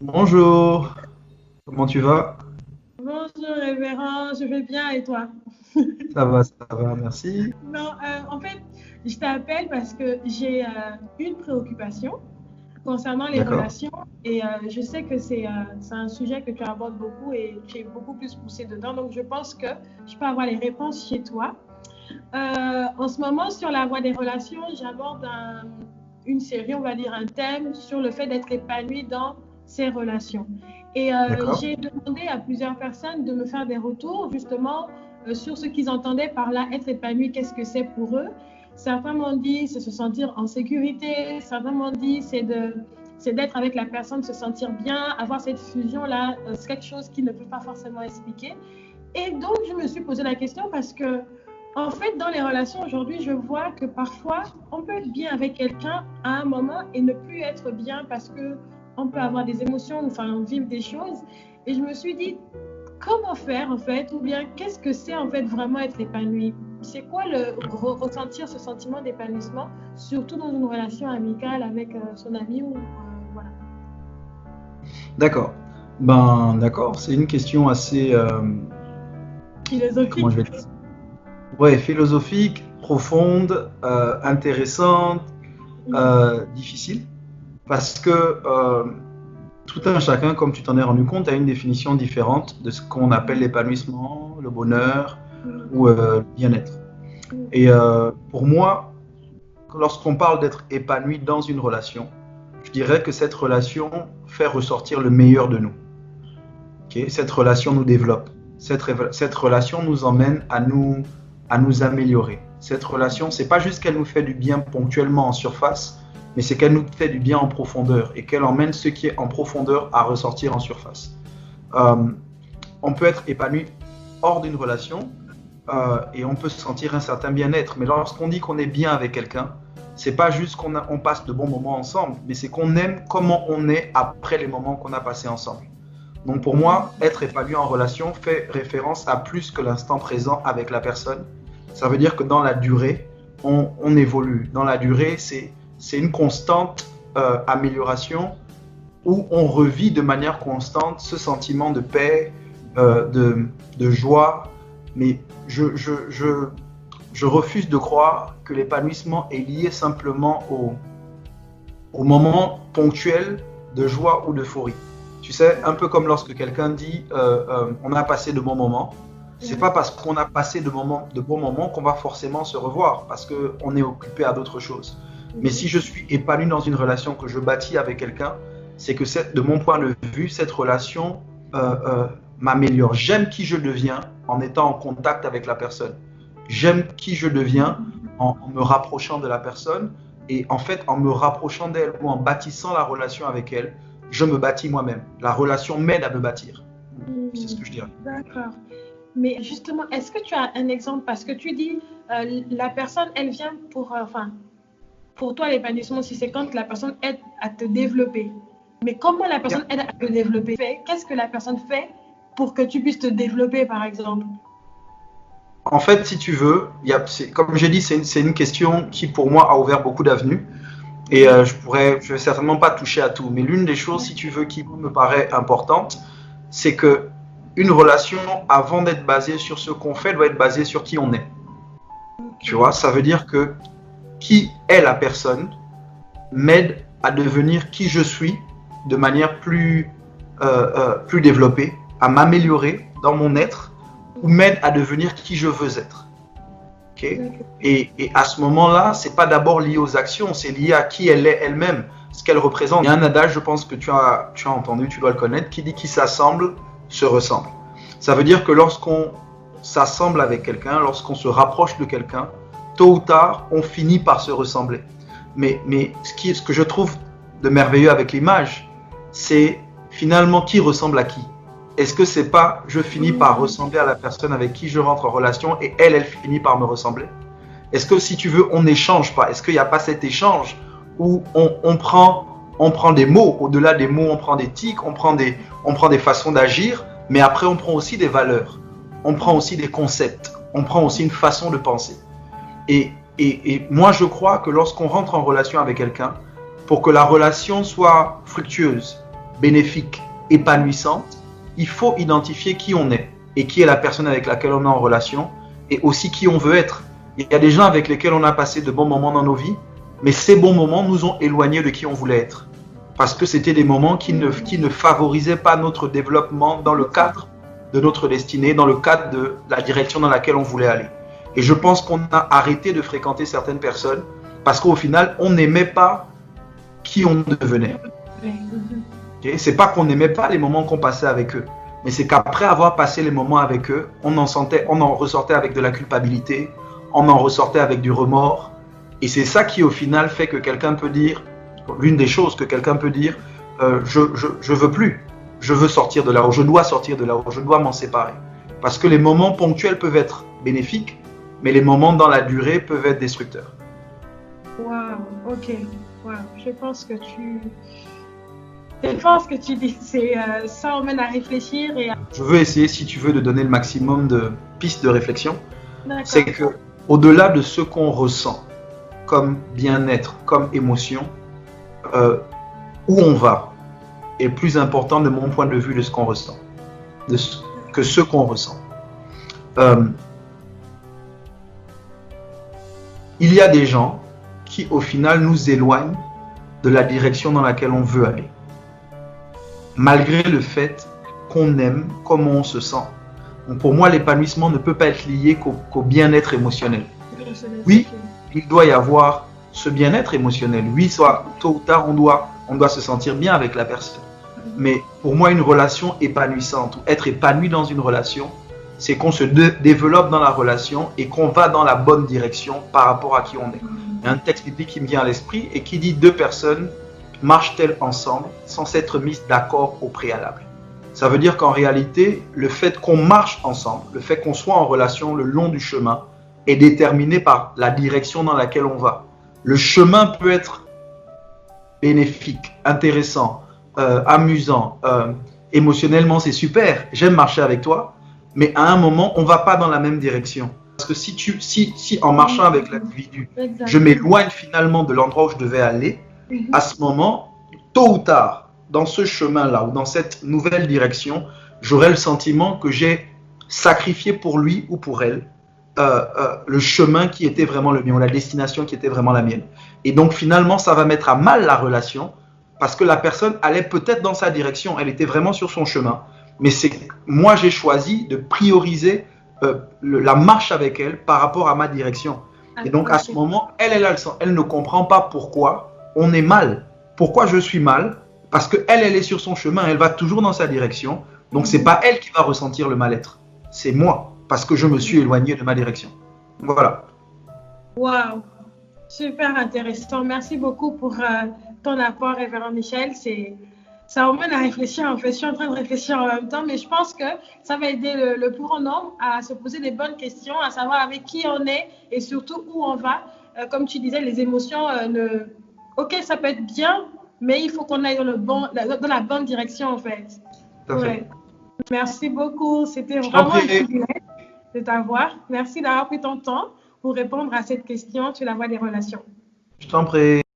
Bonjour, comment tu vas? Bonjour révérend, je vais bien et toi? Ça va, ça va, merci. Non, euh, en fait, je t'appelle parce que j'ai euh, une préoccupation concernant les relations et euh, je sais que c'est un sujet que tu abordes beaucoup et tu es beaucoup plus poussé dedans. Donc, je pense que je peux avoir les réponses chez toi. En ce moment, sur la voie des relations, j'aborde un- une série, on va dire un thème sur le fait d'être épanoui dans ses relations. Et euh, j'ai demandé à plusieurs personnes de me faire des retours justement euh, sur ce qu'ils entendaient par là, être épanoui, qu'est-ce que c'est pour eux. Certains m'ont dit c'est se sentir en sécurité, certains m'ont dit c'est de c'est d'être avec la personne, se sentir bien, avoir cette fusion-là, euh, c'est quelque chose qu'ils ne peuvent pas forcément expliquer. Et donc, je me suis posé la question parce que, en fait, dans les relations aujourd'hui, je vois que parfois, on peut être bien avec quelqu'un à un moment et ne plus être bien parce que on peut avoir des émotions, enfin, vivre des choses. Et je me suis dit, comment faire en fait, ou bien qu'est-ce que c'est en fait vraiment être épanoui? C'est quoi le re- ressentir ce sentiment d'épanouissement, surtout dans une relation amicale avec euh, son ami ou euh, voilà. D'accord. Ben, d'accord, c'est une question assez, euh, comment Philosophique. je vais dire? Ouais, philosophique, profonde, euh, intéressante, euh, difficile, parce que euh, tout un chacun, comme tu t'en es rendu compte, a une définition différente de ce qu'on appelle l'épanouissement, le bonheur ou euh, le bien-être. Et euh, pour moi, lorsqu'on parle d'être épanoui dans une relation, je dirais que cette relation fait ressortir le meilleur de nous. Cette relation nous développe. Cette, cette relation nous emmène à nous, à nous améliorer. Cette relation, c'est pas juste qu'elle nous fait du bien ponctuellement en surface, mais c'est qu'elle nous fait du bien en profondeur et qu'elle emmène ce qui est en profondeur à ressortir en surface. Euh, on peut être épanoui hors d'une relation euh, et on peut se sentir un certain bien-être. Mais lorsqu'on dit qu'on est bien avec quelqu'un, c'est pas juste qu'on passe de bons moments ensemble, mais c'est qu'on aime comment on est après les moments qu'on a passés ensemble. Donc pour moi, être épanoui en relation fait référence à plus que l'instant présent avec la personne. Ça veut dire que dans la durée, on évolue. Dans la durée, c'est c'est une constante euh, amélioration où on revit de manière constante ce sentiment de paix, euh, de, de joie. Mais je, je, je, je refuse de croire que l'épanouissement est lié simplement au, au moment ponctuel de joie ou d'euphorie. Tu sais, un peu comme lorsque quelqu'un dit euh, on a passé de bons moments, c'est pas parce qu'on a passé de, de bons moments qu'on va forcément se revoir, parce qu'on est occupé à d'autres choses. Mais si je suis épanoui dans une relation que je bâtis avec quelqu'un, c'est que de mon point de vue, cette relation euh, euh, m'améliore. J'aime qui je deviens en étant en contact avec la personne. J'aime qui je deviens en, en me rapprochant de la personne. Et en fait, en me rapprochant d'elle ou en bâtissant la relation avec elle, je me bâtis moi-même. La relation m'aide à me bâtir. C'est ce que je dirais. D'accord. Mais justement, est-ce que tu as un exemple? Parce que tu dis, euh, la personne, elle vient pour, enfin, pour toi, l'épanouissement, si c'est quand la personne aide à te développer. Mais comment la personne aide à te développer? Qu'est-ce que la personne fait pour que tu puisses te développer, par exemple? En fait, si tu veux, comme j'ai dit, c'est une, c'est une question qui, pour moi, a ouvert beaucoup d'avenues. Et euh, je pourrais, je vais certainement pas toucher à tout. Mais l'une des choses, si tu veux, qui me paraît importante, c'est que une relation, avant d'être basée sur ce qu'on fait, doit être basée sur qui on est. Tu vois, ça veut dire que qui est la personne m'aide à devenir qui je suis de manière plus, euh, euh, plus développée, à m'améliorer dans mon être, ou m'aide à devenir qui je veux être. Ok et, et à ce moment-là, c'est pas d'abord lié aux actions, c'est lié à qui elle est elle-même, ce qu'elle représente. Il y a un adage, je pense que tu as, tu as entendu, tu dois le connaître, qui dit qui s'assemble se ressemble. Ça veut dire que lorsqu'on s'assemble avec quelqu'un, lorsqu'on se rapproche de quelqu'un, tôt ou tard, on finit par se ressembler. Mais, mais ce, qui, ce que je trouve de merveilleux avec l'image, c'est finalement qui ressemble à qui. Est-ce que c'est pas je finis par ressembler à la personne avec qui je rentre en relation et elle, elle finit par me ressembler? Est-ce que si tu veux, on n'échange pas? Est-ce qu'il n'y a pas cet échange où on, on, prend, on prend des mots, au-delà des mots, on prend des tics, on prend des, on prend des façons d'agir, mais après on prend aussi des valeurs, on prend aussi des concepts, on prend aussi une façon de penser. Et, moi, je crois que lorsqu'on rentre en relation avec quelqu'un, pour que la relation soit fructueuse, bénéfique, épanouissante, il faut identifier qui on est et qui est la personne avec laquelle on est en relation et aussi qui on veut être. Il y a des gens avec lesquels on a passé de bons moments dans nos vies, mais ces bons moments nous ont éloignés de qui on voulait être. Parce que c'était des moments qui ne favorisaient pas notre développement dans le cadre de notre destinée, dans le cadre de la direction dans laquelle on voulait aller. Et je pense qu'on a arrêté de fréquenter certaines personnes parce qu'au final, on n'aimait pas qui on devenait. Okay? C'est pas qu'on n'aimait pas les moments qu'on passait avec eux, mais c'est qu'après avoir passé les moments avec eux, on en sentait, on en ressortait avec de la culpabilité, on en ressortait avec du remords, et c'est ça qui au final fait que quelqu'un peut dire, l'une des choses que quelqu'un peut dire, euh, je, je, je veux plus, je veux sortir de là, ou je dois sortir de là, ou je dois m'en séparer, parce que les moments ponctuels peuvent être bénéfiques, mais les moments dans la durée peuvent être destructeurs. Wow, ok, wow. Je pense que tu, je pense que tu dis, c'est euh, ça emmène à réfléchir et. À... Je veux essayer, si tu veux, de donner le maximum de pistes de réflexion. D'accord. C'est que, au-delà de ce qu'on ressent comme bien-être, comme émotion, euh, où on va est plus important de mon point de vue de ce qu'on ressent, de ce, que ce qu'on ressent. Euh, il y a des gens qui, au final, nous éloignent de la direction dans laquelle on veut aller, malgré le fait qu'on aime comment on se sent. Donc pour moi, l'épanouissement ne peut pas être lié qu'au qu'au bien-être émotionnel. Oui, il doit y avoir ce bien-être émotionnel. Oui, soit tôt ou tard, on doit, on doit se sentir bien avec la personne. Mais pour moi, une relation épanouissante, ou être épanoui dans une relation, c'est qu'on se dé- développe dans la relation et qu'on va dans la bonne direction par rapport à qui on est. Il y a un texte biblique qui me vient à l'esprit et qui dit deux personnes marchent-elles ensemble sans s'être mises d'accord au préalable? Ça veut dire qu'en réalité, le fait qu'on marche ensemble, le fait qu'on soit en relation le long du chemin, est déterminé par la direction dans laquelle on va. Le chemin peut être bénéfique, intéressant, euh, amusant, euh, émotionnellement c'est super, j'aime marcher avec toi, mais à un moment on va pas dans la même direction. Parce que si, tu, si, si en marchant avec l'individu, je m'éloigne finalement de l'endroit où je devais aller, Mhm. à ce moment, tôt ou tard, dans ce chemin-là ou dans cette nouvelle direction, j'aurai le sentiment que j'ai sacrifié pour lui ou pour elle euh, euh, le chemin qui était vraiment le mien ou la destination qui était vraiment la mienne. Et donc finalement, ça va mettre à mal la relation parce que la personne allait peut-être dans sa direction, elle était vraiment sur son chemin. Mais c'est moi j'ai choisi de prioriser euh, le- la marche avec elle par rapport à ma direction. Et donc à ce moment, elle, elle, elle, elle ne comprend pas pourquoi on est mal. Pourquoi je suis mal? Parce que elle, elle est sur son chemin, elle va toujours dans sa direction. Donc c'est pas elle qui va ressentir le mal-être, c'est moi parce que je me suis éloigné de ma direction. Voilà. Waouh, super intéressant. Merci beaucoup pour euh, ton apport, Révérend Michel. C'est, ça emmène à réfléchir. En fait, je suis en train de réfléchir en même temps, mais je pense que ça va aider le, le plus grand nombre à se poser des bonnes questions, à savoir avec qui on est et surtout où on va. Euh, comme tu disais, les émotions, euh, ne... ok, ça peut être bien, mais il faut qu'on aille dans, le bon, dans la bonne direction, en fait. Merci beaucoup. C'était vraiment un privilège de t'avoir. Merci d'avoir pris ton temps pour répondre à cette question sur la voie des relations. Je t'en prie.